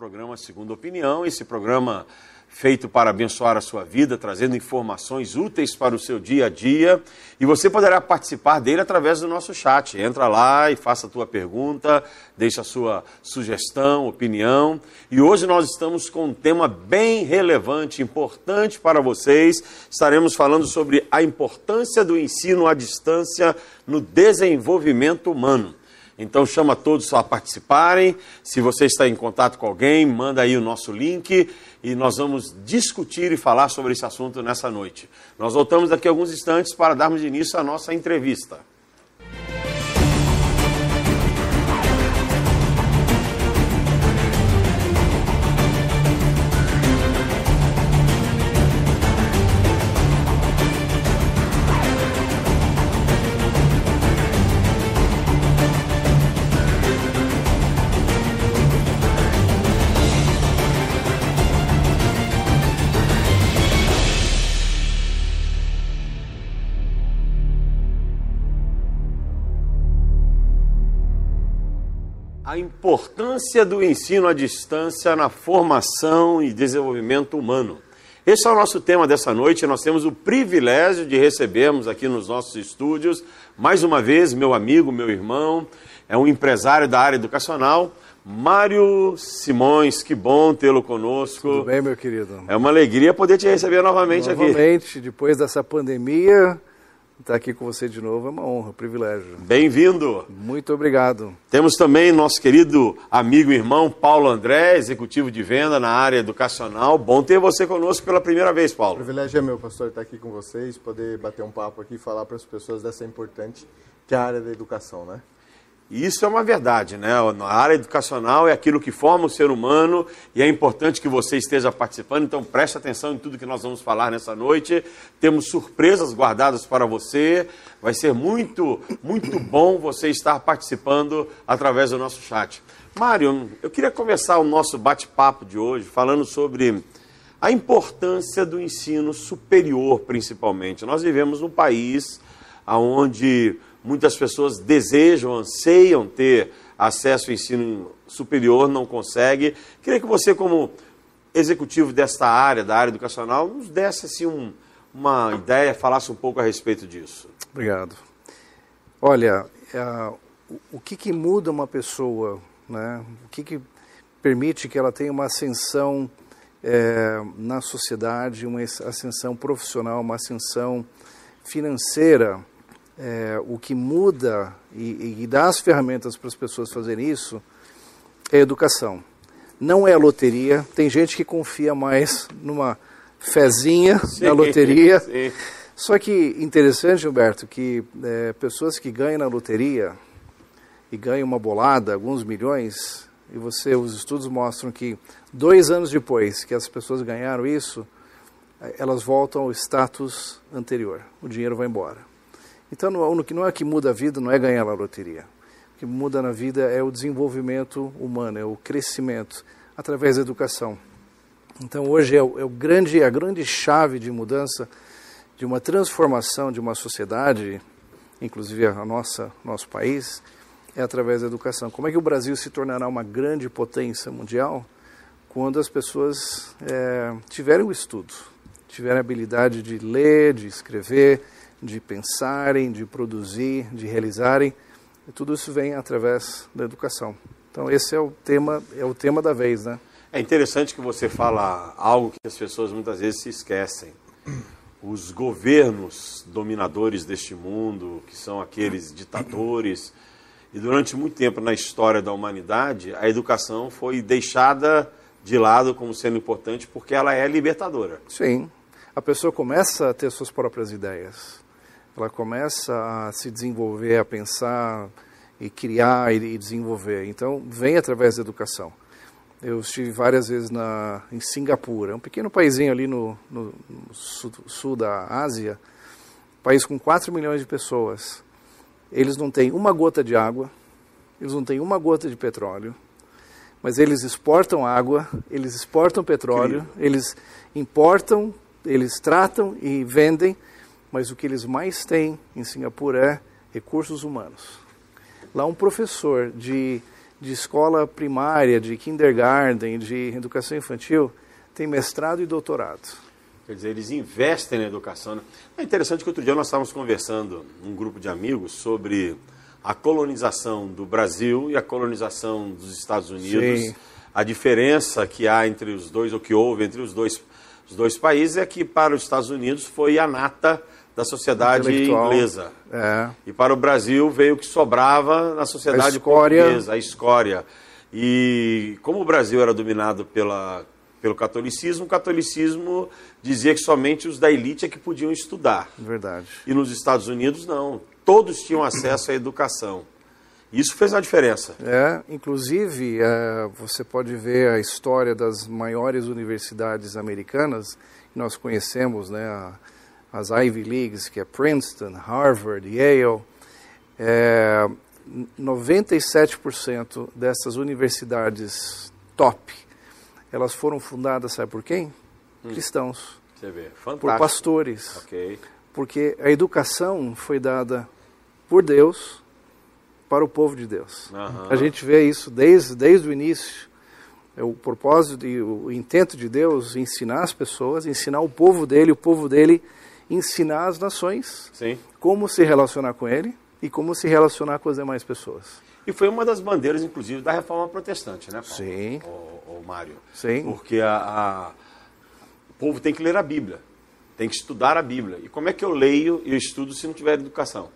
programa Segunda Opinião, esse programa feito para abençoar a sua vida, trazendo informações úteis para o seu dia a dia. E você poderá participar dele através do nosso chat. Entra lá e faça a tua pergunta, deixa a sua sugestão, opinião. E hoje nós estamos com um tema bem relevante, importante para vocês. Estaremos falando sobre a importância do ensino à distância no desenvolvimento humano. Então chama todos a participarem. Se você está em contato com alguém, manda aí o nosso link e nós vamos discutir e falar sobre esse assunto nessa noite. Nós voltamos daqui a alguns instantes para darmos início à nossa entrevista. Importância do ensino à distância na formação e desenvolvimento humano. Esse é o nosso tema dessa noite. Nós temos o privilégio de recebermos aqui nos nossos estúdios, mais uma vez, meu amigo, meu irmão, é um empresário da área educacional, Mário Simões, que bom tê-lo conosco. Tudo bem, meu querido? É uma alegria poder te receber novamente, novamente aqui. Novamente, depois dessa pandemia, estar aqui com você de novo é uma honra, um privilégio. Bem-vindo. Muito obrigado. Temos também nosso querido amigo e irmão Paulo André, executivo de venda na área educacional. Bom ter você conosco pela primeira vez, Paulo. O privilégio é meu, pastor, estar aqui com vocês, poder bater um papo aqui e falar para as pessoas dessa importante que é a área da educação, né? E isso é uma verdade, né? A área educacional é aquilo que forma o ser humano e é importante que você esteja participando, então preste atenção em tudo que nós vamos falar nessa noite. Temos surpresas guardadas para você. Vai ser muito, muito bom você estar participando através do nosso chat. Mário, eu queria começar o nosso bate-papo de hoje falando sobre a importância do ensino superior, principalmente. Nós vivemos num país onde Muitas pessoas desejam, anseiam ter acesso ao ensino superior, não conseguem. Queria que você, como executivo desta área, da área educacional, nos desse assim, um, uma ideia, falasse um pouco a respeito disso. Obrigado. Olha, é, o que, que muda uma pessoa, né? o que, que permite que ela tenha uma ascensão é, na sociedade, uma ascensão profissional, uma ascensão financeira, é, o que muda e, e dá as ferramentas para as pessoas fazerem isso é a educação. Não é a loteria. Tem gente que confia mais numa fezinha sim, na loteria. Sim. Só que interessante, Gilberto, que é, pessoas que ganham na loteria e ganham uma bolada, alguns milhões, e você, os estudos mostram que dois anos depois que as pessoas ganharam isso, elas voltam ao status anterior. O dinheiro vai embora. Então, o que não é que muda a vida, não é ganhar a loteria. O que muda na vida é o desenvolvimento humano, é o crescimento através da educação. Então, hoje é, o, é o grande, a grande chave de mudança, de uma transformação de uma sociedade, inclusive a nossa nosso país, é através da educação. Como é que o Brasil se tornará uma grande potência mundial quando as pessoas é, tiverem o estudo, tiverem a habilidade de ler, de escrever, de pensarem, de produzir, de realizarem. E tudo isso vem através da educação. Então esse é o tema, é o tema da vez, né? É interessante que você fala algo que as pessoas muitas vezes se esquecem. Os governos dominadores deste mundo, que são aqueles ditadores, e durante muito tempo na história da humanidade, a educação foi deixada de lado como sendo importante porque ela é libertadora. Sim. A pessoa começa a ter suas próprias ideias ela começa a se desenvolver, a pensar e criar e desenvolver. Então, vem através da educação. Eu estive várias vezes na, em Singapura, um pequeno paísinho ali no, no, no sul, sul, da Ásia, país com 4 milhões de pessoas. Eles não têm uma gota de água, eles não têm uma gota de petróleo, mas eles exportam água, eles exportam petróleo, Incrível. eles importam, eles tratam e vendem mas o que eles mais têm em Singapura é recursos humanos. Lá um professor de de escola primária, de kindergarten, de educação infantil, tem mestrado e doutorado. Quer dizer, eles investem na educação. Né? É interessante que outro dia nós estávamos conversando, um grupo de amigos, sobre a colonização do Brasil e a colonização dos Estados Unidos. Sim. A diferença que há entre os dois, ou que houve entre os dois, os dois países, é que para os Estados Unidos foi a nata da sociedade inglesa. É. E para o Brasil veio o que sobrava na sociedade a portuguesa, a escória. E como o Brasil era dominado pela, pelo catolicismo, o catolicismo dizia que somente os da elite é que podiam estudar. Verdade. E nos Estados Unidos, não. Todos tinham acesso à educação. Isso fez a diferença. É, inclusive, é, você pode ver a história das maiores universidades americanas, que nós conhecemos, né, a, as Ivy Leagues, que é Princeton, Harvard, Yale, é, 97% dessas universidades top, elas foram fundadas, sabe por quem? Hum. Cristãos. Você vê, fantástico. Por pastores. Ok. Porque a educação foi dada por Deus para o povo de Deus. Uhum. A gente vê isso desde, desde o início. É o propósito e o intento de Deus ensinar as pessoas, ensinar o povo dele, o povo dele ensinar as nações Sim. como se relacionar com ele e como se relacionar com as demais pessoas. E foi uma das bandeiras, inclusive, da reforma protestante, né, Paulo? Sim. O, o Mário. Sim. Porque a, a, o povo tem que ler a Bíblia, tem que estudar a Bíblia. E como é que eu leio e estudo se não tiver educação?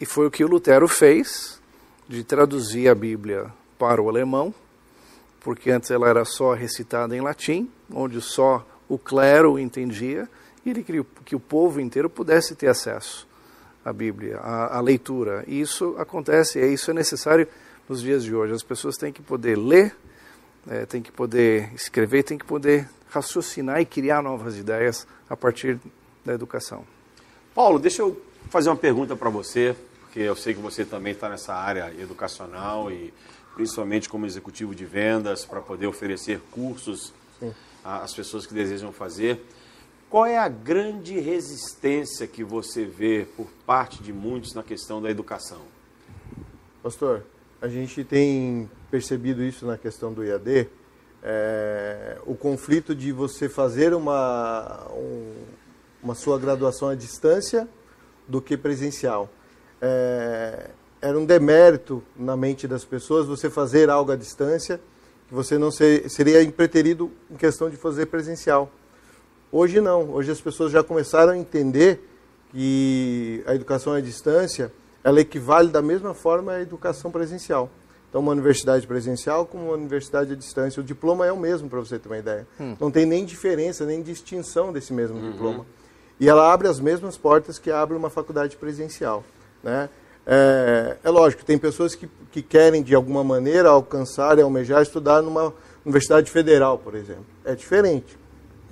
E foi o que o Lutero fez, de traduzir a Bíblia para o alemão, porque antes ela era só recitada em latim, onde só o clero entendia, e ele queria que o povo inteiro pudesse ter acesso à Bíblia, à, à leitura. E isso acontece, e isso é necessário nos dias de hoje. As pessoas têm que poder ler, é, têm que poder escrever, têm que poder raciocinar e criar novas ideias a partir da educação. Paulo, deixa eu fazer uma pergunta para você, porque eu sei que você também está nessa área educacional e principalmente como executivo de vendas para poder oferecer cursos às pessoas que desejam fazer. Qual é a grande resistência que você vê por parte de muitos na questão da educação? Pastor, a gente tem percebido isso na questão do IAD, é, o conflito de você fazer uma, um, uma sua graduação à distância do que presencial. É, era um demérito na mente das pessoas você fazer algo à distância, que você não ser, seria impreterido em questão de fazer presencial. Hoje não, hoje as pessoas já começaram a entender que a educação à distância ela equivale da mesma forma à educação presencial. Então, uma universidade presencial como uma universidade à distância, o diploma é o mesmo, para você ter uma ideia. Hum. Não tem nem diferença, nem distinção desse mesmo uhum. diploma. E ela abre as mesmas portas que abre uma faculdade presencial. Né? É, é lógico, tem pessoas que, que querem, de alguma maneira, alcançar e almejar estudar numa universidade federal, por exemplo. É diferente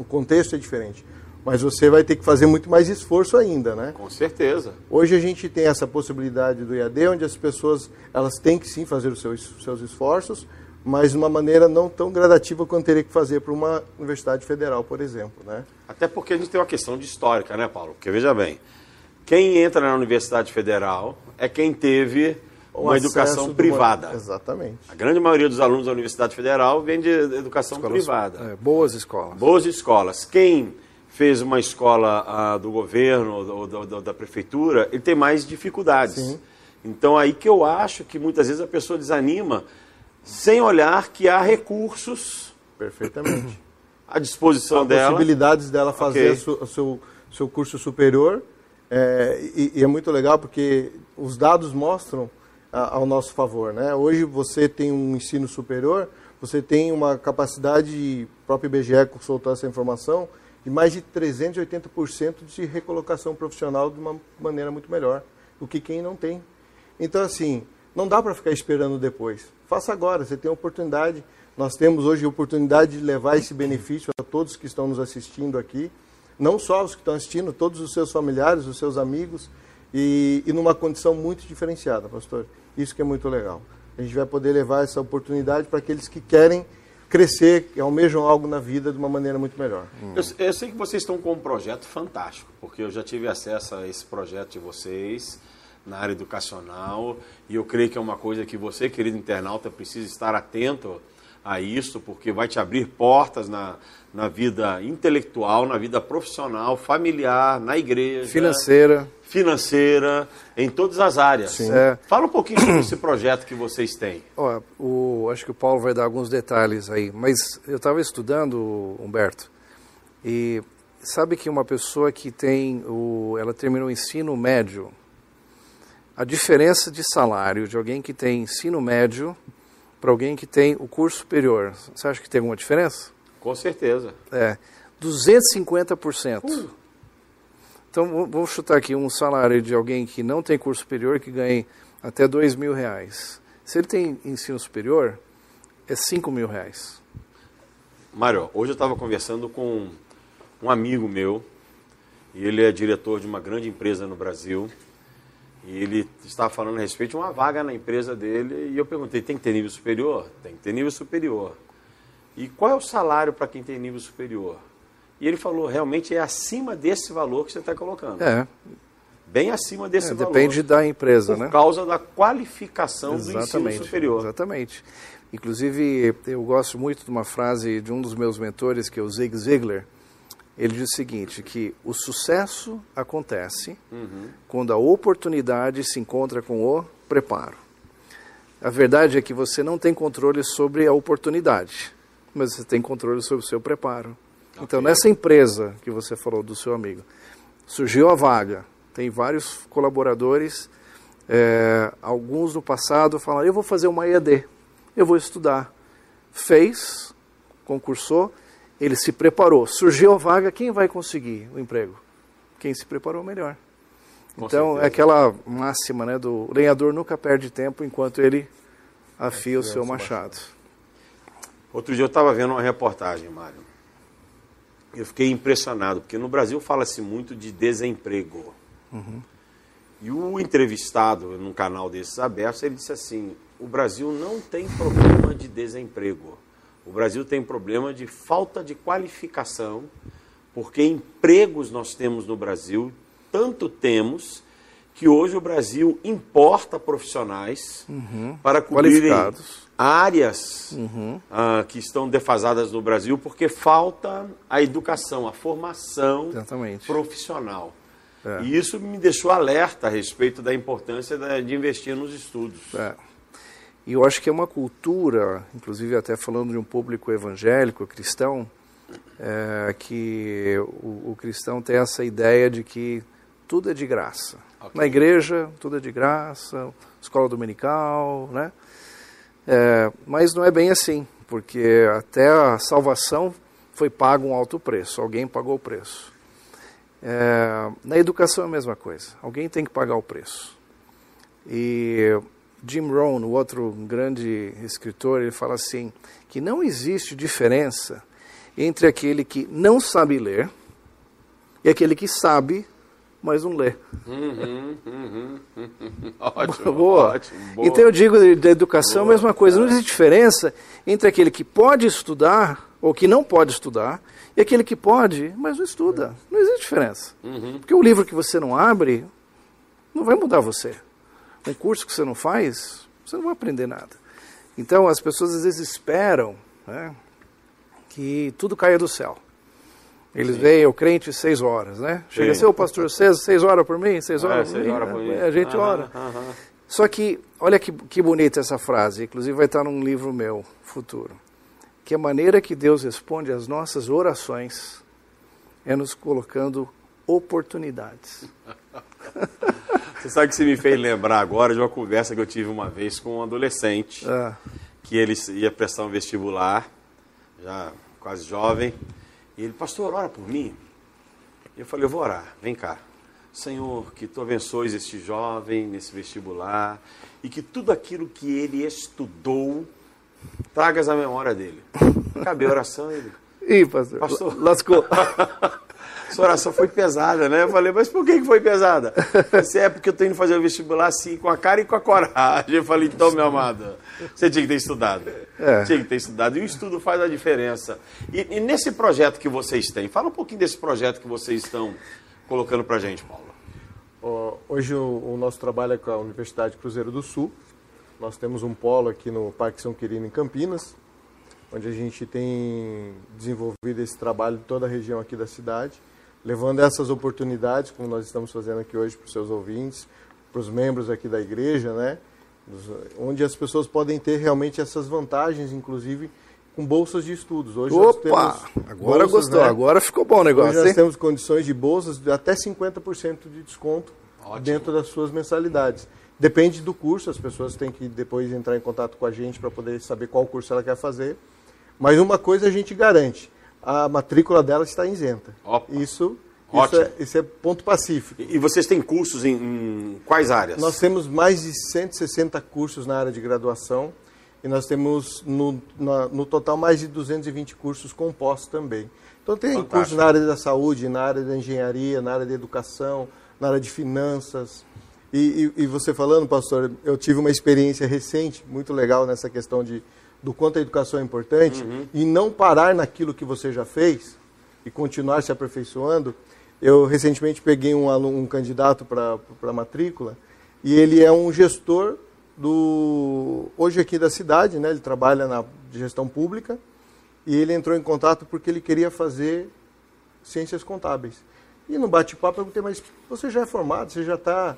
o contexto é diferente. Mas você vai ter que fazer muito mais esforço ainda, né? Com certeza. Hoje a gente tem essa possibilidade do IAD, onde as pessoas elas têm que sim fazer os seus, seus esforços, mas de uma maneira não tão gradativa quanto teria que fazer para uma universidade federal, por exemplo, né? Até porque a gente tem uma questão de histórica, né, Paulo? Porque veja bem, quem entra na universidade federal é quem teve uma educação privada. Uma... Exatamente. A grande maioria dos alunos da Universidade Federal vem de educação Escolas, privada. É, boas escolas. Boas escolas. Quem fez uma escola ah, do governo ou da, da, da, prefeitura, ele tem mais dificuldades. Sim. Então aí que eu acho que muitas vezes a pessoa desanima sem olhar que há recursos perfeitamente à disposição há dela. possibilidades dela fazer okay. o seu, seu curso superior. É, e, e é muito legal porque os dados mostram ao nosso favor. Né? Hoje você tem um ensino superior, você tem uma capacidade, próprio IBGE soltou essa informação, de mais de 380% de recolocação profissional de uma maneira muito melhor do que quem não tem. Então, assim, não dá para ficar esperando depois. Faça agora, você tem a oportunidade. Nós temos hoje a oportunidade de levar esse benefício a todos que estão nos assistindo aqui, não só os que estão assistindo, todos os seus familiares, os seus amigos, e, e numa condição muito diferenciada, pastor. Isso que é muito legal. A gente vai poder levar essa oportunidade para aqueles que querem crescer, que almejam algo na vida de uma maneira muito melhor. Hum. Eu, eu, sei que vocês estão com um projeto fantástico, porque eu já tive acesso a esse projeto de vocês na área educacional e eu creio que é uma coisa que você, querido internauta, precisa estar atento a isso, porque vai te abrir portas na, na vida intelectual, na vida profissional, familiar, na igreja. Financeira. Financeira, em todas as áreas. Sim. É. Fala um pouquinho sobre esse projeto que vocês têm. Ó, o, acho que o Paulo vai dar alguns detalhes aí, mas eu estava estudando, Humberto, e sabe que uma pessoa que tem o, ela terminou o ensino médio, a diferença de salário de alguém que tem ensino médio para alguém que tem o curso superior, você acha que tem alguma diferença? Com certeza. É, 250%. Uh. Então, vamos chutar aqui um salário de alguém que não tem curso superior que ganhe até dois mil reais. Se ele tem ensino superior, é cinco mil reais. Mário, hoje eu estava conversando com um amigo meu, e ele é diretor de uma grande empresa no Brasil, e ele estava falando a respeito de uma vaga na empresa dele, e eu perguntei, tem que ter nível superior? Tem que ter nível superior. E qual é o salário para quem tem nível superior? E ele falou, realmente é acima desse valor que você está colocando. É. Bem acima desse é, valor. Depende da empresa, por né? Por causa da qualificação exatamente, do ensino superior. Exatamente. Inclusive, eu gosto muito de uma frase de um dos meus mentores, que é o Zig Ziglar. Ele diz o seguinte, que o sucesso acontece uhum. quando a oportunidade se encontra com o preparo. A verdade é que você não tem controle sobre a oportunidade mas você tem controle sobre o seu preparo. Então, nessa empresa que você falou do seu amigo, surgiu a vaga, tem vários colaboradores, é, alguns no passado falaram, eu vou fazer uma EAD, eu vou estudar. Fez, concursou, ele se preparou, surgiu a vaga, quem vai conseguir o emprego? Quem se preparou melhor. Com então, certeza. é aquela máxima né, do lenhador nunca perde tempo enquanto ele afia o seu machado. machado. Outro dia eu estava vendo uma reportagem, Mário. Eu fiquei impressionado, porque no Brasil fala-se muito de desemprego. Uhum. E o entrevistado, num canal desses abertos, ele disse assim: o Brasil não tem problema de desemprego. O Brasil tem problema de falta de qualificação, porque empregos nós temos no Brasil, tanto temos, que hoje o Brasil importa profissionais uhum. para cobrirem áreas uhum. uh, que estão defasadas no Brasil porque falta a educação, a formação Exatamente. profissional. É. E isso me deixou alerta a respeito da importância de investir nos estudos. É. E eu acho que é uma cultura, inclusive até falando de um público evangélico, cristão, é, que o, o, cristão tem essa ideia de que tudo é de graça. Okay. Na igreja, tudo é de graça, escola dominical, né? É, mas não é bem assim, porque até a salvação foi pago um alto preço, alguém pagou o preço. É, na educação é a mesma coisa, alguém tem que pagar o preço. E Jim Rohn, o outro grande escritor, ele fala assim, que não existe diferença entre aquele que não sabe ler e aquele que sabe mas não lê. Uhum, uhum, uhum. Ótimo, boa. ótimo. Boa. Então eu digo da educação boa, a mesma coisa. Não existe diferença entre aquele que pode estudar ou que não pode estudar e aquele que pode, mas não estuda. Não existe diferença. Uhum. Porque o livro que você não abre não vai mudar você. Um curso que você não faz, você não vai aprender nada. Então as pessoas às vezes esperam né, que tudo caia do céu. Eles Sim. veem o crente seis horas, né? Chega a ser o pastor seis, seis horas por mim, seis horas, é, por, mim, horas por mim. A gente ora. Só que, olha que, que bonita essa frase, inclusive vai estar num livro meu futuro. Que a maneira que Deus responde às nossas orações é nos colocando oportunidades. Você sabe que você me fez lembrar agora de uma conversa que eu tive uma vez com um adolescente, ah. que ele ia prestar um vestibular, já quase jovem, e ele, pastor, ora por mim. Eu falei, eu vou orar, vem cá. Senhor, que tu abençoes este jovem nesse vestibular e que tudo aquilo que ele estudou tragas à memória dele. Acabei a oração ele. Ih, pastor, pastor. lascou. Sua oração foi pesada, né? Eu falei, mas por que foi pesada? Você é porque eu tenho que fazer o vestibular assim, com a cara e com a coragem. Eu falei, então, meu amado, você tinha que ter estudado. É. Tinha que ter estudado. E o estudo faz a diferença. E, e, nesse projeto que vocês têm, fala um pouquinho desse projeto que vocês estão colocando pra gente, Paulo. Hoje o, o nosso trabalho é com a Universidade Cruzeiro do Sul. Nós temos um polo aqui no Parque São Quirino, em Campinas, onde a gente tem desenvolvido esse trabalho em toda a região aqui da cidade, levando essas oportunidades, como nós estamos fazendo aqui hoje para os seus ouvintes, para os membros aqui da igreja, né? onde as pessoas podem ter realmente essas vantagens, inclusive com bolsas de estudos. Hoje Opa! agora bolsas, gostou, né? agora ficou bom o negócio. Hoje nós temos condições de bolsas de até 50% de desconto Ótimo. dentro das suas mensalidades. Depende do curso, as pessoas têm que depois entrar em contato com a gente para poder saber qual curso ela quer fazer. Mas uma coisa a gente garante, a matrícula dela está isenta. Opa. Isso isso é, isso é, ponto pacífico. E vocês têm cursos em, em, quais áreas? Nós temos mais de 160 cursos na área de graduação e nós temos no, na, no total mais de 220 cursos compostos também. Então tem Fantástico. cursos na área da saúde, na área da engenharia, na área da educação, na área de finanças. E, e, e você falando, pastor, eu tive uma experiência recente, muito legal nessa questão de, do quanto a educação é importante uhum. e não parar naquilo que você já fez e continuar se aperfeiçoando. Eu recentemente peguei um, aluno, um candidato para a matrícula e ele é um gestor do hoje aqui da cidade, né? Ele trabalha na gestão pública e ele entrou em contato porque ele queria fazer ciências contábeis. E no bate-papo eu perguntei, mas você já é formado, você já está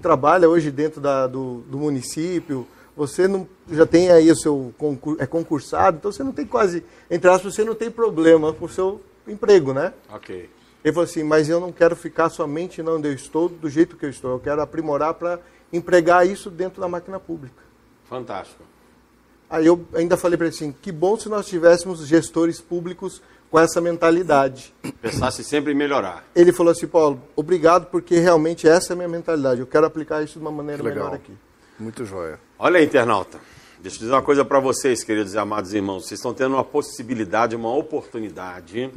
trabalha hoje dentro da, do, do, município, você não, já tem aí o seu concurso, é concursado, então você não tem quase, entre aspas, você não tem problema com o seu emprego, né? Ok. Ele falou assim, mas eu não quero ficar somente onde eu estou, do jeito que eu estou. Eu quero aprimorar para empregar isso dentro da máquina pública. Fantástico. Aí eu ainda falei para ele assim, que bom se nós tivéssemos gestores públicos com essa mentalidade. Pensasse sempre em melhorar. Ele falou assim, Paulo, obrigado porque realmente essa é a minha mentalidade. Eu quero aplicar isso de uma maneira melhor aqui. Muito joia. Olha aí, internauta. Deixa eu dizer uma coisa para vocês, queridos e amados irmãos. Vocês estão tendo uma possibilidade, uma oportunidade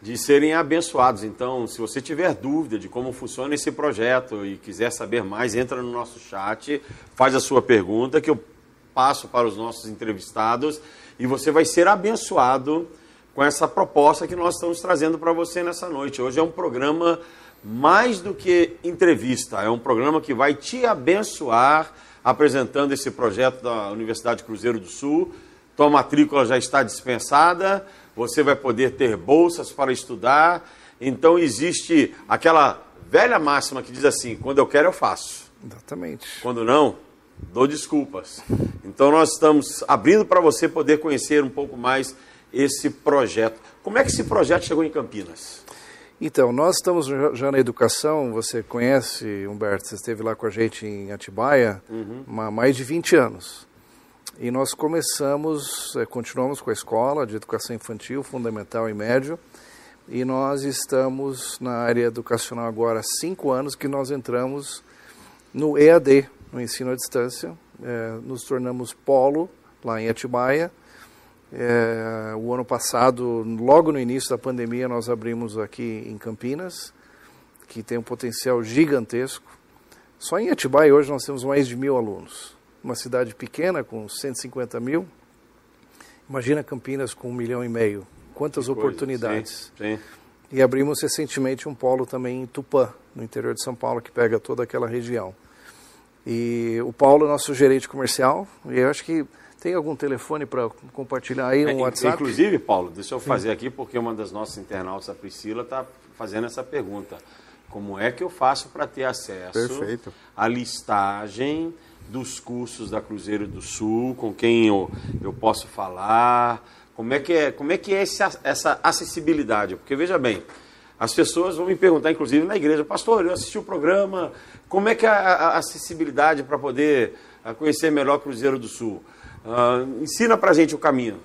de serem abençoados. Então, se você tiver dúvida de como funciona esse projeto e quiser saber mais, entra no nosso chat, faz a sua pergunta que eu passo para os nossos entrevistados e você vai ser abençoado com essa proposta que nós estamos trazendo para você nessa noite. Hoje é um programa mais do que entrevista, é um programa que vai te abençoar apresentando esse projeto da Universidade Cruzeiro do Sul. Tua matrícula já está dispensada você vai poder ter bolsas para estudar. Então existe aquela velha máxima que diz assim: quando eu quero, eu faço. Exatamente. Quando não, dou desculpas. Então nós estamos abrindo para você poder conhecer um pouco mais esse projeto. Como é que esse projeto chegou em Campinas? Então, nós estamos já na educação, você conhece, Humberto, você esteve lá com a gente em Atibaia uhum. há mais de 20 anos. E nós começamos, é, continuamos com a escola de educação infantil, fundamental e médio, e nós estamos na área educacional agora há cinco anos que nós entramos no EAD, no ensino à distância, é, nos tornamos polo lá em Atibaia. É, o ano passado, logo no início da pandemia, nós abrimos aqui em Campinas, que tem um potencial gigantesco. Só em Atibaia hoje nós temos mais de mil alunos uma cidade pequena com 150 mil. Imagina Campinas com um milhão e meio. Quantas que oportunidades. Sim, sim. E abrimos recentemente um polo também em Tupã, no interior de São Paulo, que pega toda aquela região. E o Paulo é nosso gerente comercial, e eu acho que tem algum telefone para compartilhar aí, um é, WhatsApp? Inclusive, Paulo, deixa eu fazer aqui, porque uma das nossas internautas, a Priscila, está fazendo essa pergunta. Como é que eu faço para ter acesso Perfeito. à listagem dos cursos da Cruzeiro do Sul, com quem eu, eu posso falar, como é que é, como é, que é esse, essa acessibilidade? Porque veja bem, as pessoas vão me perguntar, inclusive na igreja, pastor, eu assisti o programa, como é que é a, a acessibilidade para poder ah, conhecer melhor Cruzeiro do Sul? Uh, ensina para a gente o caminho.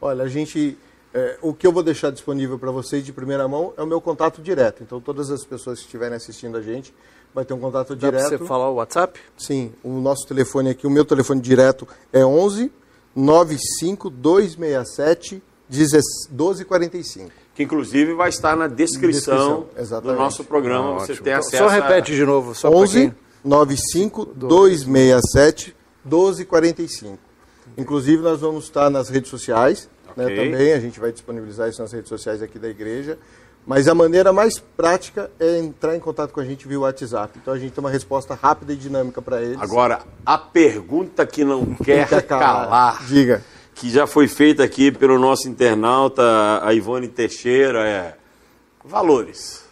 Olha, a gente, é, o que eu vou deixar disponível para vocês de primeira mão é o meu contato direto. Então, todas as pessoas que estiverem assistindo a gente vai ter um contato Dá direto. Dá você falar o WhatsApp? Sim, o nosso telefone aqui, o meu telefone direto é 11 95 267 1245. Que inclusive vai estar na descrição, descrição do nosso programa. Ah, você tem acesso Só repete a... de novo. Só 11 95 267 1245. Inclusive nós vamos estar nas redes sociais né, okay. né, também. A gente vai disponibilizar isso nas redes sociais aqui da igreja Mas a maneira mais prática é entrar em contato com a gente via WhatsApp. Então a gente tem uma resposta rápida e dinâmica para eles. Agora, a pergunta que não quer, calar, calar, diga, que já foi feita aqui pelo nosso internauta, a Ivone Teixeira, é valores.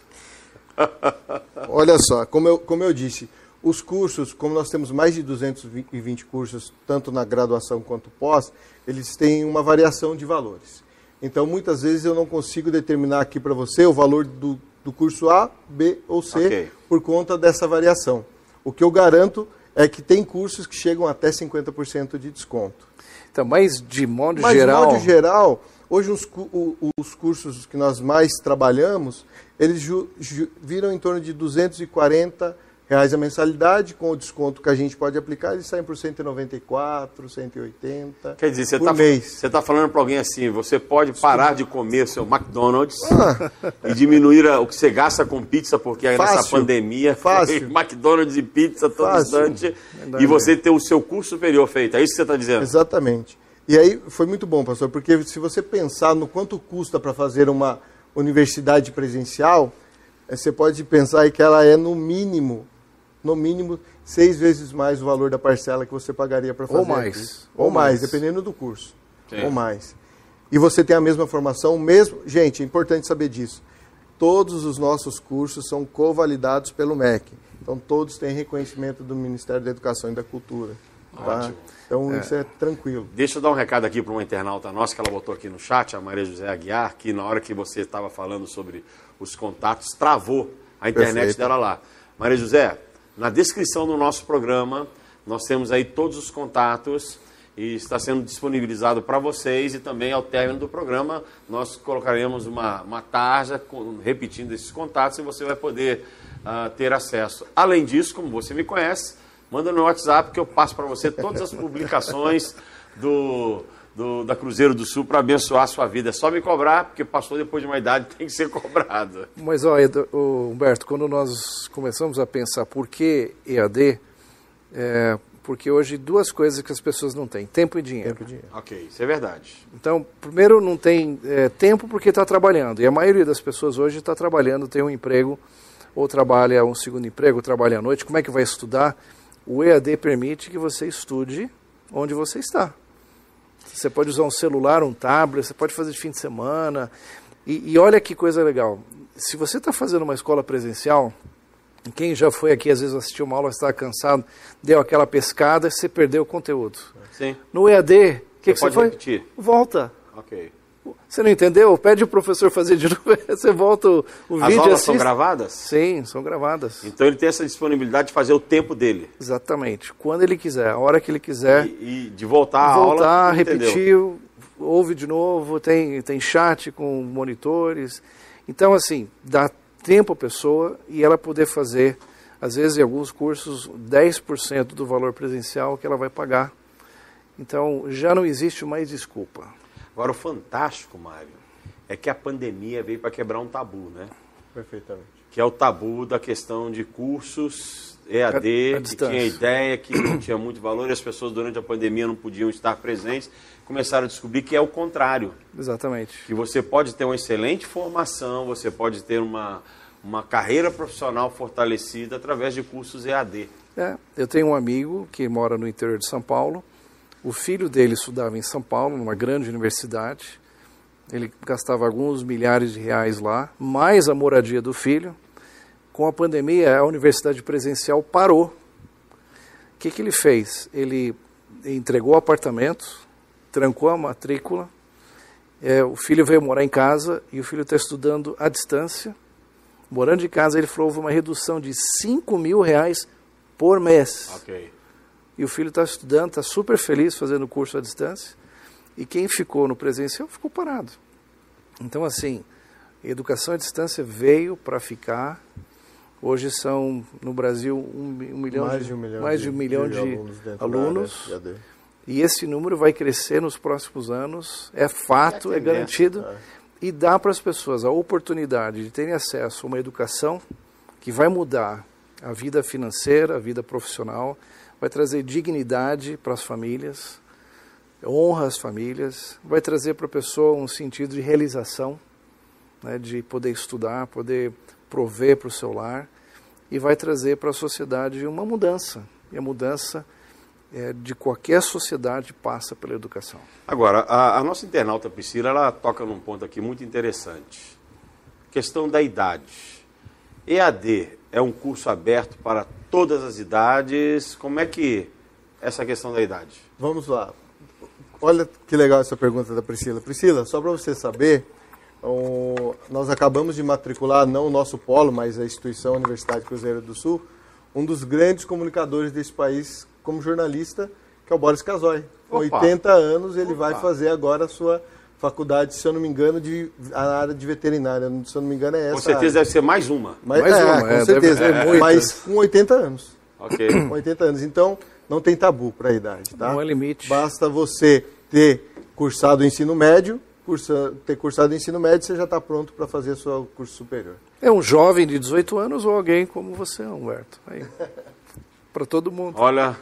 Olha só, como eu, como eu disse, os cursos, como nós temos mais de 220 cursos, tanto na graduação quanto pós, eles têm uma variação de valores. Então, muitas vezes eu não consigo determinar aqui para você o valor do, do curso A, B ou C okay. por conta dessa variação. O que eu garanto é que tem cursos que chegam até 50% de desconto. Então, mas de modo mas geral... de modo geral, hoje os, os cursos que nós mais trabalhamos, eles ju, ju, viram em torno de 240 reais a mensalidade, com o desconto que a gente pode aplicar, eles saem por 194, 180 Quer dizer, você está você tá falando para alguém assim, você pode parar de comer seu McDonald's ah. e diminuir o que você gasta com pizza, porque aí Fácil. nessa pandemia Fácil. McDonald's e pizza todo Fácil. instante, e você ter o seu curso superior feito. É isso que você está dizendo? Exatamente. E aí foi muito bom, pastor, porque se você pensar no quanto custa para fazer uma universidade presencial, eh, você pode pensar que ela é no mínimo no mínimo seis vezes mais o valor da parcela que você pagaria para fazer. Ou mais. Ou, Ou mais, mais, dependendo do curso. Sim. Ou mais. E você tem a mesma formação, mesmo. Gente, é importante saber disso. Todos os nossos cursos são covalidados pelo MEC. Então, todos têm reconhecimento do Ministério da Educação e da Cultura. Tá? Então, é. isso é tranquilo. Deixa eu dar um recado aqui para uma internauta nossa que ela botou aqui no chat, a Maria José Aguiar, que na hora que você estava falando sobre os contatos, travou a internet Perfeito. dela lá. Maria José, na descrição do nosso programa, nós temos aí todos os contatos e está sendo disponibilizado para vocês e também ao término do programa nós colocaremos uma, uma tarja com, repetindo esses contatos e você vai poder uh, ter acesso. Além disso, como você me conhece, manda no WhatsApp que eu passo para você todas as publicações do do, da Cruzeiro do Sul para abençoar a sua vida. É só me cobrar, porque passou depois de uma idade tem que ser cobrado. Mas, ó, Humberto, quando nós começamos a pensar por que EAD, é, porque hoje duas coisas que as pessoas não têm, tempo e dinheiro. Tempo e dinheiro. Ok, isso é verdade. Então, primeiro não tem é, tempo porque está trabalhando, e a maioria das pessoas hoje está trabalhando, tem um emprego, ou trabalha um segundo emprego, ou trabalha à noite, como é que vai estudar? O EAD permite que você estude onde você está. Você pode usar um celular, um tablet, você pode fazer de fim de semana. E, e olha que coisa legal. Se você está fazendo uma escola presencial, quem já foi aqui, às vezes assistiu uma aula, estava cansado, deu aquela pescada, você perdeu o conteúdo. Sim. No EAD, o que, que você foi? Repetir. Volta. Ok. Você não entendeu? Pede o professor fazer de novo, você volta o, o As vídeo. As aulas são gravadas? Sim, são gravadas. Então ele tem essa disponibilidade de fazer o tempo dele. Exatamente. Quando ele quiser, a hora que ele quiser. E, e de voltar à voltar, aula. repetir, ouve de novo, tem, tem chat com monitores. Então, assim, dá tempo à pessoa e ela poder fazer, às vezes em alguns cursos, 10% do valor presencial que ela vai pagar. Então, já não existe mais desculpa. Agora, o fantástico, Mário, é que a pandemia veio para quebrar um tabu, né? Perfeitamente. Que é o tabu da questão de cursos EAD, a, a que tinha ideia que não tinha muito valor e as pessoas durante a pandemia não podiam estar presentes. Começaram a descobrir que é o contrário. Exatamente. Que você pode ter uma excelente formação, você pode ter uma, uma carreira profissional fortalecida através de cursos EAD. É, eu tenho um amigo que mora no interior de São Paulo, o filho dele estudava em São Paulo, numa grande universidade. Ele gastava alguns milhares de reais lá, mais a moradia do filho. Com a pandemia, a universidade presencial parou. O que, que ele fez? Ele entregou o apartamento, trancou a matrícula, é, o filho veio morar em casa e o filho está estudando à distância. Morando em casa, ele falou houve uma redução de 5 mil reais por mês. Ok e o filho está estudando, está super feliz fazendo o curso à distância, e quem ficou no presencial ficou parado. Então, assim, a educação à distância veio para ficar. Hoje são, no Brasil, um, um milhão mais de um milhão, mais de, um milhão de, de alunos. alunos e esse número vai crescer nos próximos anos, é fato, é, é garantido. É. E dá para as pessoas a oportunidade de terem acesso a uma educação que vai mudar a vida financeira, a vida profissional, vai trazer dignidade para as famílias, honra às famílias, vai trazer para a pessoa um sentido de realização. né, de poder estudar, poder prover para o seu lar e vai trazer para a sociedade uma mudança. E a mudança é, de qualquer sociedade passa pela educação. Agora, a, a, nossa internauta Priscila, ela toca num ponto aqui muito interessante. Questão da idade. EAD é um curso aberto para todas as idades. Como é que essa questão da idade? Vamos lá. Olha que legal essa pergunta da Priscila. Priscila, só para você saber, o, nós acabamos de matricular, não o nosso polo, mas a instituição Universidade Cruzeiro do Sul, um dos grandes comunicadores desse país como jornalista, que é o Boris Casoy. Com 80 anos, ele Opa. vai fazer agora a sua faculdade, se eu não me engano, de, a área de veterinária. Se eu não me engano, é essa. Com certeza área. deve ser mais uma. Mas, mais é, uma, com é, certeza. É, mas com 80 anos. Ok. Com 80 anos. Então, não tem tabu para a idade, tá? Não é limite. Basta você ter cursado o ensino médio, cursa, ter cursado o ensino médio, você já está pronto para fazer o seu curso superior. É um jovem de 18 anos ou alguém como você, Humberto. Aí. para todo mundo. Olha,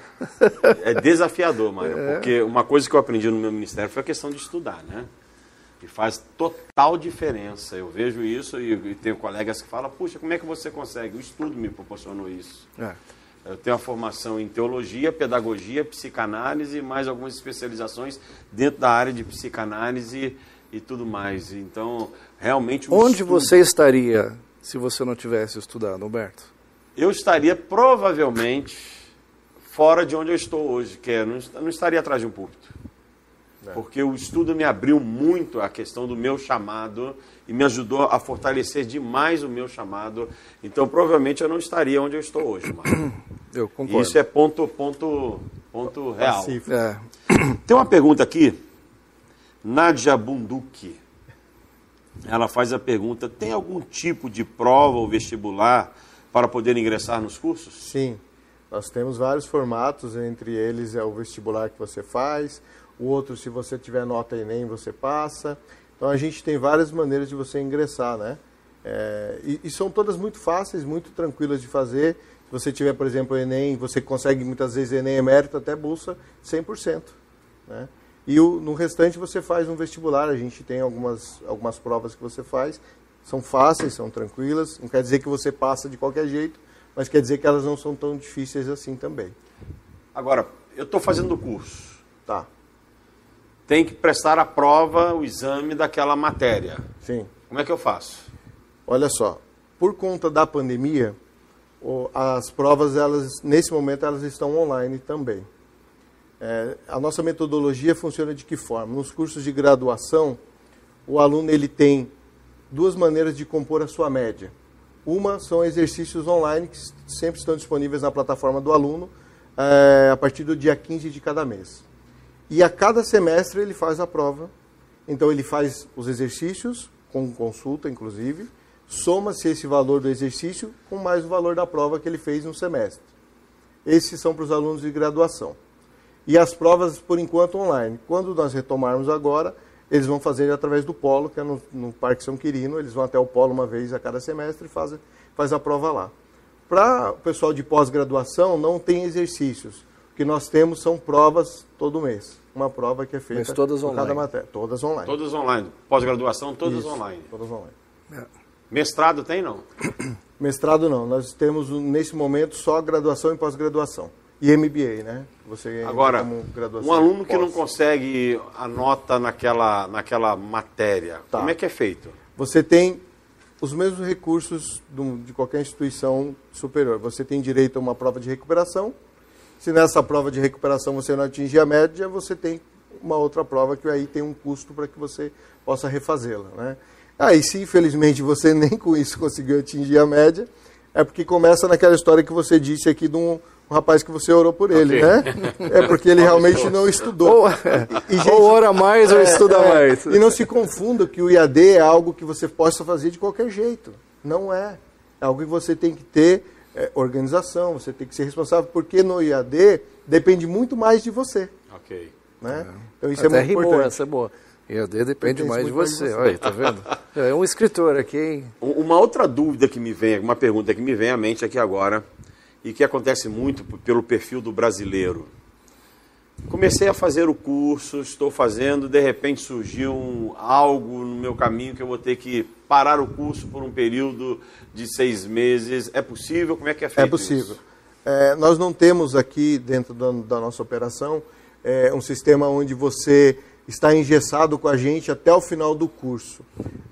é desafiador, Mário, é. porque uma coisa que eu aprendi no meu ministério foi a questão de estudar, né? E faz total diferença. Eu vejo isso e, e tenho colegas que falam, puxa, como é que você consegue? O estudo me proporcionou isso. É. Eu tenho a formação em teologia, pedagogia, psicanálise, mais algumas especializações dentro da área de psicanálise e tudo mais. Então, realmente... Onde estudo... você estaria se você não tivesse estudado, Humberto? Eu estaria provavelmente fora de onde eu estou hoje, que é, não, não estaria atrás de um púlpito. É. Porque o estudo me abriu muito a questão do meu chamado e me ajudou a fortalecer demais o meu chamado. Então, provavelmente, eu não estaria onde eu estou hoje, Marco. Eu concordo. Isso é ponto, ponto, ponto real. É. Tem uma pergunta aqui. Nadia Bunduki. Ela faz a pergunta: tem algum tipo de prova ou vestibular para poder ingressar nos cursos? Sim. Nós temos vários formatos, entre eles é o vestibular que você faz, o outro, se você tiver nota Enem, você passa. Então a gente tem várias maneiras de você ingressar, né? É, e, e, são todas muito fáceis, muito tranquilas de fazer. Se você tiver, por exemplo, Enem, você consegue muitas vezes Enem emérito até bolsa 100%. Né? E o, no restante você faz um vestibular, a gente tem algumas, algumas provas que você faz, são fáceis, são tranquilas, não quer dizer que você passa de qualquer jeito, mas quer dizer que elas não são tão difíceis assim também. Agora, eu estou fazendo o curso. Tá. Tem que prestar a prova, o exame daquela matéria. Sim. Como é que eu faço? Olha só, por conta da pandemia, as provas, elas, nesse momento, elas estão online também. É, a nossa metodologia funciona de que forma? Nos cursos de graduação, o aluno ele tem duas maneiras de compor a sua média. Uma são exercícios online que sempre estão disponíveis na plataforma do aluno é, a partir do dia 15 de cada mês. E a cada semestre ele faz a prova. Então ele faz os exercícios, com consulta inclusive, soma-se esse valor do exercício com mais o valor da prova que ele fez no semestre. Esses são para os alunos de graduação. E as provas, por enquanto, online. Quando nós retomarmos agora, eles vão fazer através do polo, que é no, no Parque São Quirino. Eles vão até o polo uma vez a cada semestre e fazem faz a prova lá. Para o pessoal de pós-graduação, não tem exercícios. O que nós temos são provas todo mês. Uma prova que é feita Mas todas online. cada matéria. Todas online. Todas online. Pós-graduação, todas Isso, online. Todas online. É. Mestrado tem, não? Mestrado não. Nós temos, nesse momento, só graduação e pós-graduação. E MBA, né? Você Agora, um aluno que não consegue a nota naquela, naquela matéria, tá. como é que é feito? Você tem os mesmos recursos de qualquer instituição superior. Você tem direito a uma prova de recuperação. Se nessa prova de recuperação você não atingir a média, você tem uma outra prova que aí tem um custo para que você possa refazê-la. Né? Aí, se infelizmente você nem com isso conseguiu atingir a média, é porque começa naquela história que você disse aqui de um o rapaz que você orou por ele, okay. né? É porque ele realmente não estudou. Ou, e, gente, ou ora mais ou é, estuda é, mais. E não se confunda que o IAD é algo que você possa fazer de qualquer jeito. Não é. É algo que você tem que ter é, organização, você tem que ser responsável, porque no IAD depende muito mais de você. Ok. Né? É. Então isso é Até é muito importante. essa é boa. IAD depende mais de você. mais de você. Olha, tá vendo? É um escritor aqui, hein? Uma outra dúvida que me vem, uma pergunta que me vem à mente aqui agora, e que acontece muito pelo perfil do brasileiro. comecei a fazer o curso, estou fazendo, de repente surgiu um, algo no meu caminho que eu vou ter que parar o curso por um período de seis meses. É possível? Como é que é feito É possível. É, nós não temos aqui, dentro da, da nossa operação, é, um sistema onde você está engessado com a gente até o final do curso.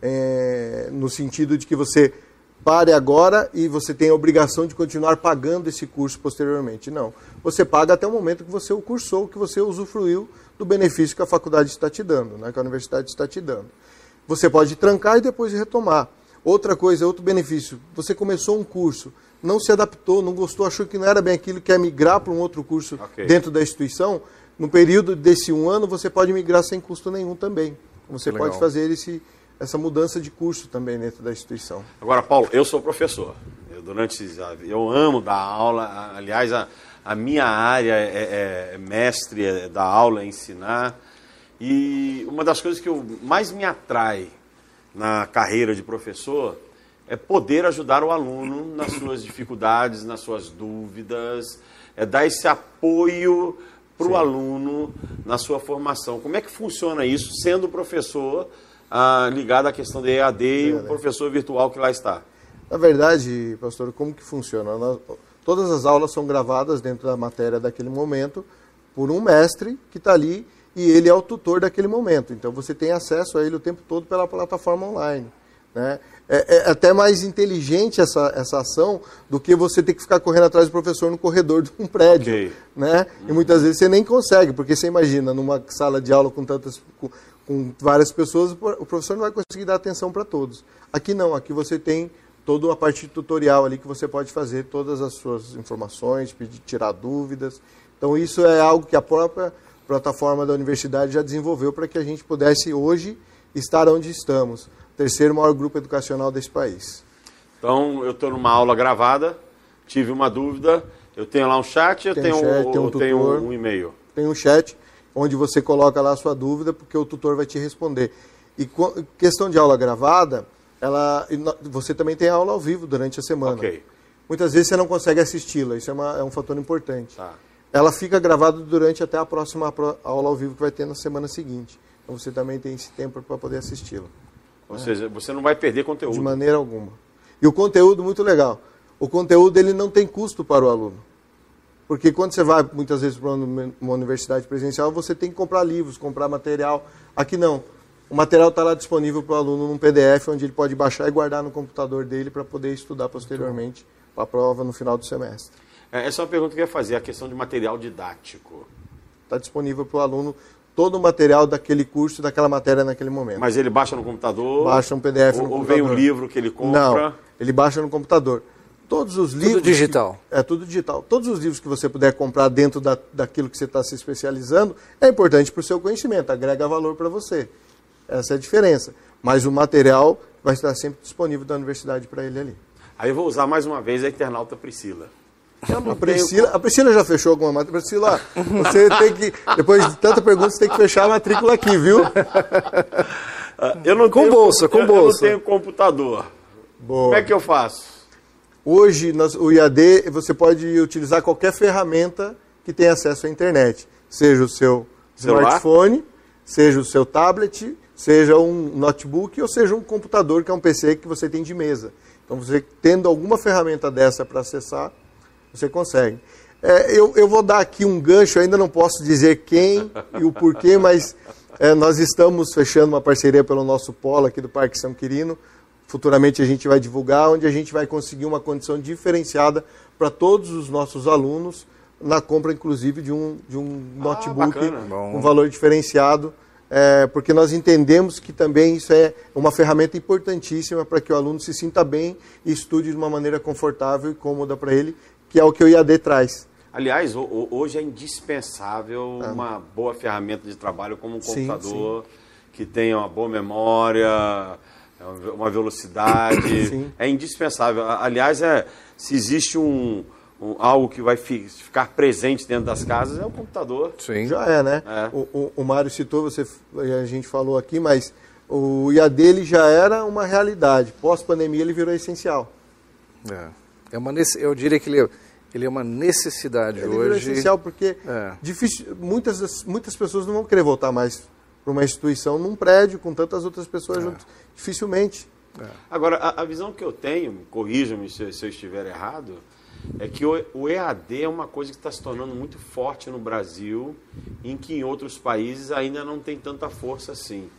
É, no sentido de que você pare agora e você tem a obrigação de continuar pagando esse curso posteriormente. Não. Você paga até o momento que você o cursou, que você usufruiu do benefício que a faculdade está te dando, né, que a universidade está te dando. Você pode trancar e depois retomar. Outra coisa, outro benefício, você começou um curso, não se adaptou, não gostou, achou que não era bem aquilo, quer migrar para um outro curso Ok. dentro da instituição, no período desse um ano você pode migrar sem custo nenhum também. Você Legal. pode fazer esse, essa mudança de curso também dentro da instituição. Agora, Paulo, eu sou professor. Eu, durante eu amo dar aula. Aliás, a, a minha área é, é mestre é dar aula, é ensinar. E uma das coisas que eu, mais me atrai na carreira de professor é poder ajudar o aluno nas suas dificuldades, nas suas dúvidas, é dar esse apoio para o aluno na sua formação. Como é que funciona isso, sendo professor ah, ligado à questão da EAD e o professor virtual que lá está? Na verdade, pastor, como que funciona? Nós- todas as aulas são gravadas dentro da matéria daquele momento por um mestre que está ali e ele é o tutor daquele momento. Então você tem acesso a ele o tempo todo pela plataforma online. Né? É, é até mais inteligente essa, essa ação do que você ter que ficar correndo atrás do professor no corredor de um prédio. Ok. Né? E muitas vezes você nem consegue, porque você imagina, numa sala de aula com tantas. Com, com várias pessoas, o professor não vai conseguir dar atenção para todos. Aqui não, aqui você tem toda a parte tutorial ali que você pode fazer todas as suas informações, pedir, tirar dúvidas. Então isso é algo que a própria plataforma da universidade já desenvolveu para que a gente pudesse hoje estar onde estamos, terceiro maior grupo educacional desse país. Então, eu estou numa aula gravada, tive uma dúvida, eu tenho lá um chat, eu Tem tenho, chat, um, tem um eu tenho tutor. um e-mail. Tem um chat onde você coloca lá a sua dúvida, porque o tutor vai te responder. E questão de aula gravada, ela, você também tem aula ao vivo durante a semana. Ok. Muitas vezes você não consegue assisti-la, isso é, uma- é um fator importante. Tá. Ela fica gravada durante até a próxima aula ao vivo que vai ter na semana seguinte. Então você também tem esse tempo para poder assisti-la. Ou seja, você não vai perder conteúdo. De maneira alguma. E o conteúdo, muito legal. O conteúdo ele não tem custo para o aluno. Porque quando você vai, muitas vezes, para uma uma universidade presencial, você tem que comprar livros, comprar material. Aqui não. O material está lá disponível para o aluno num PDF, onde ele pode baixar e guardar no computador dele para poder estudar posteriormente para a prova no final do semestre. É, essa é uma pergunta que eu ia fazer, a questão de material didático. Está disponível para o aluno todo o material daquele curso, daquela matéria naquele momento. Mas ele baixa no computador? Baixa um PDF ou, no ou vem um computador. livro que ele compra? Não, ele baixa no computador. Todos os livros. que- digital. é tudo digital. Todos os livros que você puder comprar dentro da, daquilo que você está se especializando é importante para o seu conhecimento, agrega valor para você. Essa é a diferença. Mas o material vai estar sempre disponível da universidade para ele ali. Aí eu vou usar mais uma vez a internauta Priscila. Eu não A Priscila, a Priscila já fechou alguma matéria? Priscila, você tem que, depois de tanta pergunta, você tem que fechar a matrícula aqui, viu? Ah, eu não Com tenho- bolsa, com eu- bolsa. Eu não tenho computador. Boa. Como é que eu faço? Hoje, o IAD, você pode utilizar qualquer ferramenta que tenha acesso à internet. Seja o seu Celular? smartphone, seja o seu tablet, seja um notebook ou seja um computador, que é um PC que você tem de mesa. Então, você tendo alguma ferramenta dessa para acessar, você consegue. É, eu, eu vou dar aqui um gancho, ainda não posso dizer quem e o porquê, mas é, nós estamos fechando uma parceria pelo nosso polo aqui do Parque São Quirino. Futuramente a gente vai divulgar, onde a gente vai conseguir uma condição diferenciada para todos os nossos alunos, na compra inclusive de um, de um notebook bacana. Bom. com valor diferenciado, é, porque nós entendemos que também isso é uma ferramenta importantíssima para que o aluno se sinta bem e estude de uma maneira confortável e cômoda para ele, que é o que o IAD traz. Aliás, ho- ho- hoje é indispensável uma boa ferramenta de trabalho como um Ah. Sim, computador, que tenha uma boa memória, uma velocidade. Sim. É indispensável. A- Aliás, é, se existe um, um- algo que vai fi- ficar presente dentro das casas, é o computador. Sim. Já é, né? É. O, o, o Mário citou, você, a gente falou aqui, mas o IAD ele já era uma realidade. Pós-pandemia ele virou essencial. É. É uma, eu diria que ele ele é uma necessidade Ele hoje. essencial porque É. difícil, muitas, muitas pessoas não vão querer voltar mais para uma instituição num prédio com tantas outras pessoas junto. Dificilmente. Agora, a, a visão que eu tenho, corrija-me se, se eu estiver errado, é que o, o EAD é uma coisa que está se tornando muito forte no Brasil, em que em outros países ainda não tem tanta força assim.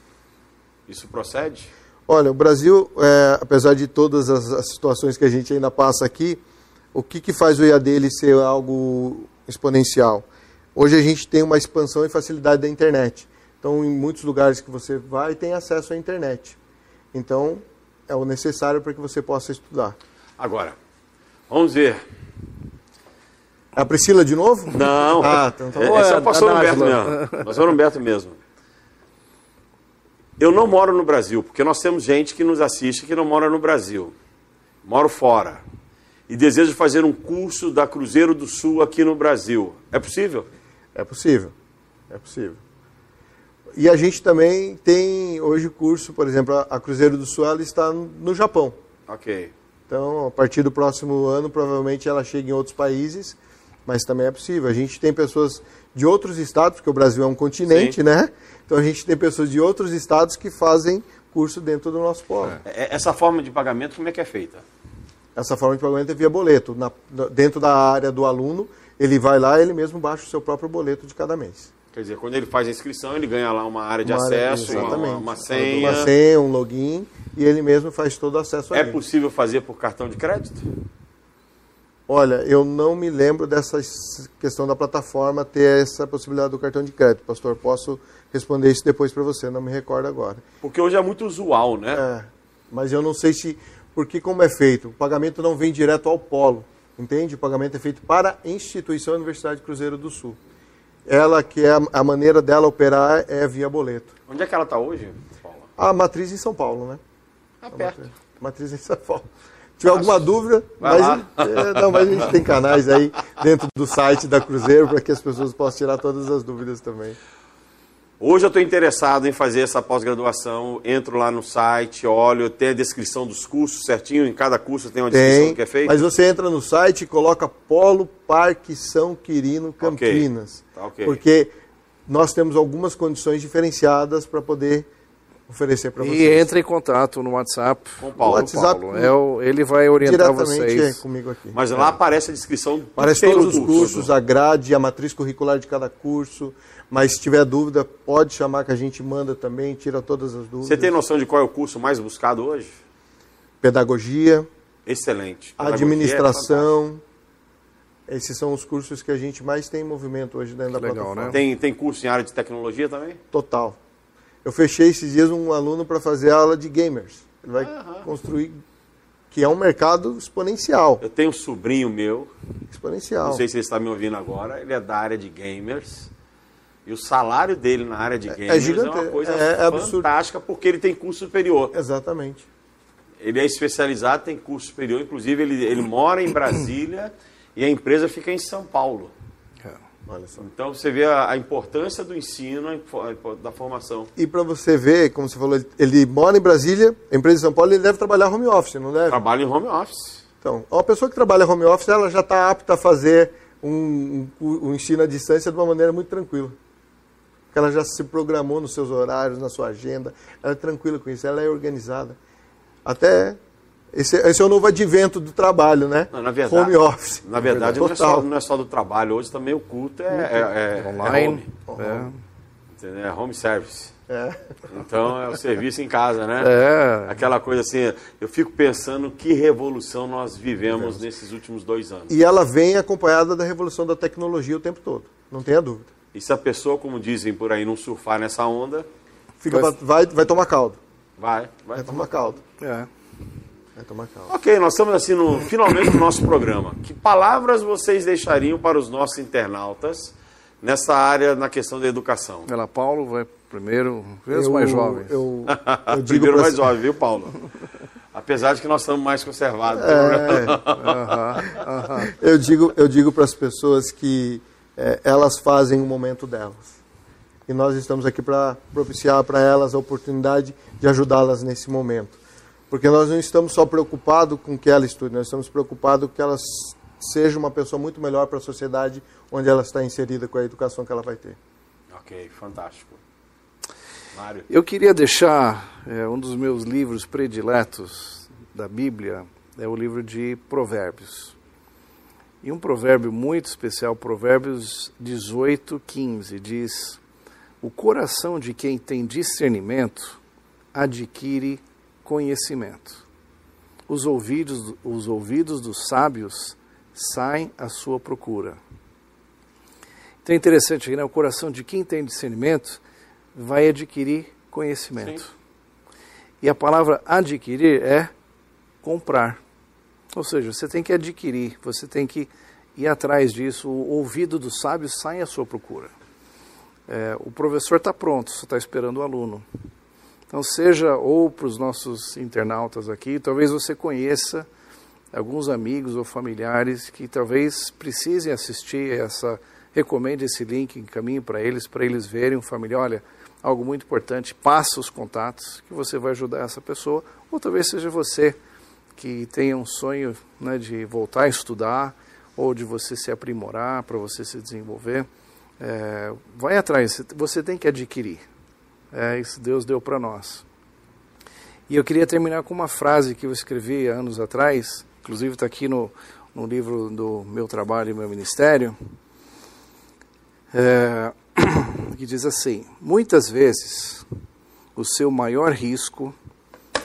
Isso procede? Olha, o Brasil, é, apesar de todas as, as situações que a gente ainda passa aqui, o que, que faz o ele ser algo exponencial? Hoje a gente tem uma expansão e facilidade da internet. Então, em muitos lugares que você vai, tem acesso à internet. Então, é o necessário para que você possa estudar. Agora, vamos ver. É a Priscila de novo? Não, Ah, então tá é, bom. é só o pastor Humberto mesmo. Pastor Humberto mesmo. Eu não moro no Brasil, porque nós temos gente que nos assiste que não mora no Brasil. Moro fora. E desejo fazer um curso da Cruzeiro do Sul aqui no Brasil. É possível? É possível. É possível. E a gente também tem hoje curso, por exemplo, a- a Cruzeiro do Sul ela está no Japão. Ok. Então, a partir do próximo ano, provavelmente ela chega em outros países, mas também é possível. A gente tem pessoas de outros estados, porque o Brasil é um continente, Sim. né? Então a gente tem pessoas de outros estados que fazem curso dentro do nosso polo. É- Essa forma de pagamento, como é que é feita? Essa forma de pagamento é via boleto. Na- dentro da área do aluno, ele vai lá, ele mesmo baixa o seu próprio boleto de cada mês. Quer dizer, quando ele faz a inscrição, ele ganha lá uma área de Uma área- acesso, exatamente. uma, uma senha. Uma senha, um login, e ele mesmo faz todo o acesso a É ele. possível fazer por cartão de crédito? Olha, eu não me lembro dessa questão da plataforma ter essa possibilidade do cartão de crédito. Pastor, posso responder isso depois para você, não me recordo agora. Porque hoje é muito usual, né? É, mas eu não sei se... Porque como é feito? O pagamento não vem direto ao polo, entende? O pagamento é feito para a instituição Universidade Cruzeiro do Sul. Ela, que é a, a maneira dela operar é via boleto. Onde é que ela está hoje, Paula? A matriz em São Paulo, né? Tá perto. Matriz em São Paulo. Se tiver alguma dúvida, Vai mas, lá. é, não, mas a gente tem canais aí dentro do site da Cruzeiro para que as pessoas possam tirar todas as dúvidas também. Hoje eu estou interessado em fazer essa pós-graduação, entro lá no site, olho, tem a descrição dos cursos certinho, em cada curso tem uma descrição Tem, do que é feito? mas você entra no site e coloca Polo Parque São Quirino Campinas. Tá ok. Porque nós temos algumas condições diferenciadas para poder oferecer para vocês. E entre em contato no WhatsApp. Com o Paulo. o WhatsApp, Paulo. É o- ele vai orientar Diretamente é, vocês. comigo aqui. Mas lá aparece a descrição do Parece que tem todos os curso. cursos, a grade, a matriz curricular de cada curso. Mas se tiver dúvida, pode chamar que a gente manda também, tira todas as dúvidas. Você tem noção de qual é o curso mais buscado hoje? Pedagogia, Excelente. Pedagogia é administração. Esses são os cursos que a gente mais tem em movimento hoje dentro da Legal, plataforma. né? Tem, tem curso em área de tecnologia também? Total. Eu fechei esses dias um aluno para fazer aula de gamers. Ele vai construir, que é um mercado exponencial. Eu tenho um sobrinho meu, Exponencial. não sei se ele está me ouvindo agora, ele é da área de gamers. E o salário dele na área de gamers é, gigante- uma coisa é- é fantástica, porque ele tem curso superior. Exatamente. Ele é especializado, tem curso superior, inclusive ele, ele mora em Brasília e a empresa fica em São Paulo. Então você vê a, a importância do ensino, a da formação. E para você ver, como você falou, ele, ele mora em Brasília, a empresa de São Paulo, ele deve trabalhar home office, não deve? Trabalho em home office. Então, uma pessoa que trabalha home office, ela já está apta a fazer um, um, um ensino à distância de uma maneira muito tranquila. Ela já se programou nos seus horários, na sua agenda, ela é tranquila com isso, ela é organizada. Até esse, esse é o novo advento do traballo, né? Não, na verdade, home office. Na verdade, não é, só, não é só do trabalho. Hoje também o culto é, é, é- é Online. home. É. É home service. É. Então é o serviço em casa, né? É. Aquela coisa assim, eu fico pensando que revolução nós vivemos nesses últimos dois anos. E ela vem acompanhada da revolução da tecnologia o tempo todo, não tenha dúvida. E se a pessoa, como dizem por aí, não surfar nessa onda, Fica Vai- pra- vai, vai tomar caldo. vai. Vai Vai tomar caldo. É. Vai tomar caldo. Ok, nós estamos assim no finalmente no nosso programa. Que palavras vocês deixariam para os nossos internautas nessa área, na questão da educação? Lá, Paulo, vai primeiro. Vê os mais jovens. Eu, eu digo Primeiro mais jovem, viu, Paulo? Apesar de que nós estamos mais conservados. Eu digo, eu digo para as pessoas que é, elas fazem o momento delas. E nós estamos aqui para propiciar para elas a oportunidade de ajudá-las nesse momento. Porque nós não estamos só preocupados com que ela estude, nós estamos preocupados com que elas seja uma pessoa muito melhor para a sociedade onde ela está inserida com a educação que ela vai ter. Ok, fantástico. Mário. Eu queria deixar é, um dos meus livros prediletos da Bíblia, é o livro de Provérbios. E um provérbio muito especial, Provérbios 18, 15, diz: O coração de quem tem discernimento adquire conhecimento. Os ouvidos, os ouvidos dos sábios saem à sua procura. Então é interessante aqui, né? O coração de quem tem discernimento vai adquirir conhecimento. Sim. E a palavra adquirir é comprar. Ou seja, você tem que adquirir, você tem que ir atrás disso. O ouvido dos sábios sai à sua procura. É, o professor está pronto, só está esperando o aluno. Então, seja ou para os nossos internautas aqui, talvez você conheça alguns amigos ou familiares que talvez precisem assistir essa, recomende esse link, encaminhe para eles, para eles verem um familiar, olha, algo muito importante, passa os contatos que você vai ajudar essa pessoa, ou talvez seja você que tenha um sonho né, de voltar a estudar ou de você se aprimorar, para você se desenvolver. É, vai atrás, você tem que adquirir. É, isso Deus deu para nós. E eu queria terminar com uma frase que eu escrevi anos atrás, inclusive está aqui no, no livro do meu trabalho e meu ministério, é, que diz assim: muitas vezes o seu maior risco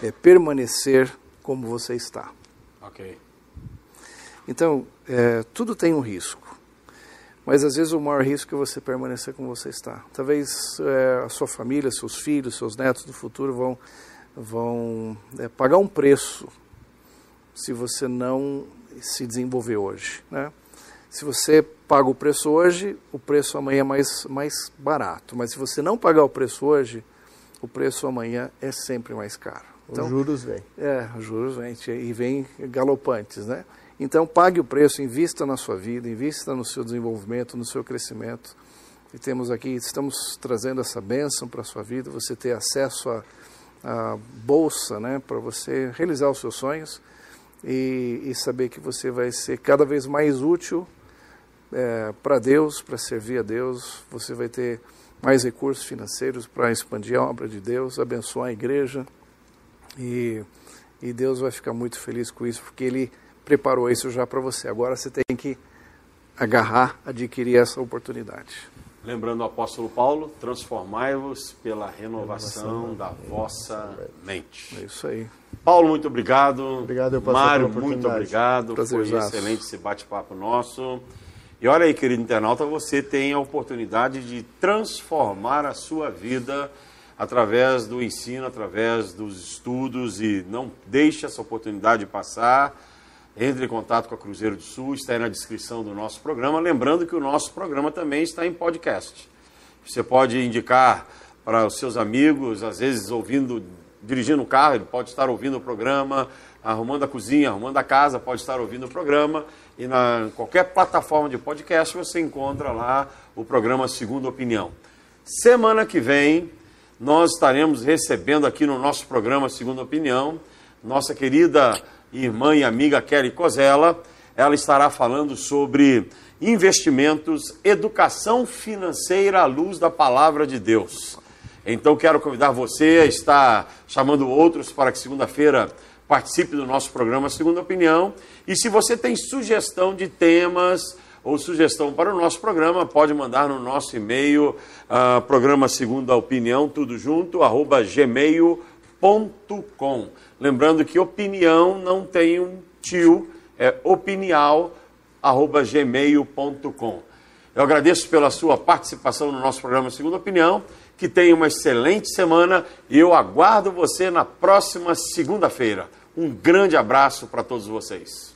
é permanecer como você está. Ok. Então, é, tudo tem um risco. Mas às vezes o maior risco é você permanecer como você está. Talvez é, a sua família, seus filhos, seus netos do futuro vão, vão é, pagar um preço se você não se desenvolver hoje. Né? Se você paga o preço hoje, o preço amanhã é mais, mais barato. Mas se você não pagar o preço hoje, o preço amanhã é sempre mais caro. Então, os juros vêm. É, os juros vêm e vêm galopantes, né? Então pague o preço, invista na sua vida, invista no seu desenvolvimento, no seu crescimento. E temos aqui, estamos trazendo essa bênção para a sua vida, você ter acesso à, à bolsa, né, para você realizar os seus sonhos e, e saber que você vai ser cada vez mais útil é, para Deus, para servir a Deus, você vai ter mais recursos financeiros para expandir a obra de Deus, abençoar a igreja e, e Deus vai ficar muito feliz com isso, porque Ele preparou isso já para você. Agora você tem que agarrar, adquirir essa oportunidade. Lembrando o apóstolo Paulo, transformai-vos pela renovação, renovação da vossa mente. É isso aí. Paulo, muito obrigado. Obrigado, eu Mário, muito obrigado. Prazer, Foi excelente esse bate-papo nosso. E olha aí, querido internauta, você tem a oportunidade de transformar a sua vida através do ensino, através dos estudos e não deixe essa oportunidade passar. Entre em contato com a Cruzeiro do Sul, está aí na descrição do nosso programa. Lembrando que o nosso programa também está em podcast. Você pode indicar para os seus amigos, às vezes ouvindo, dirigindo o carro, ele pode estar ouvindo o programa, arrumando a cozinha, arrumando a casa, pode estar ouvindo o programa. E na qualquer plataforma de podcast você encontra lá o programa Segunda Opinião. Semana que vem nós estaremos recebendo aqui no nosso programa Segunda Opinião nossa querida irmã e amiga Kelly Cozella. Ela estará falando sobre investimentos, educação financeira à luz da palavra de Deus. Então quero convidar você a estar chamando outros para que segunda-feira participe do nosso programa Segunda Opinião. E se você tem sugestão de temas ou sugestão para o nosso programa, pode mandar no nosso e-mail, uh, programa Segunda Opinião, tudo junto, arroba gmail.com. Lembrando que opinião não tem um tio, é opinial, arroba gmail.com. Eu agradeço pela sua participação no nosso programa Segunda Opinião. Que tenha uma excelente semana e eu aguardo você na próxima segunda-feira. Um grande abraço para todos vocês.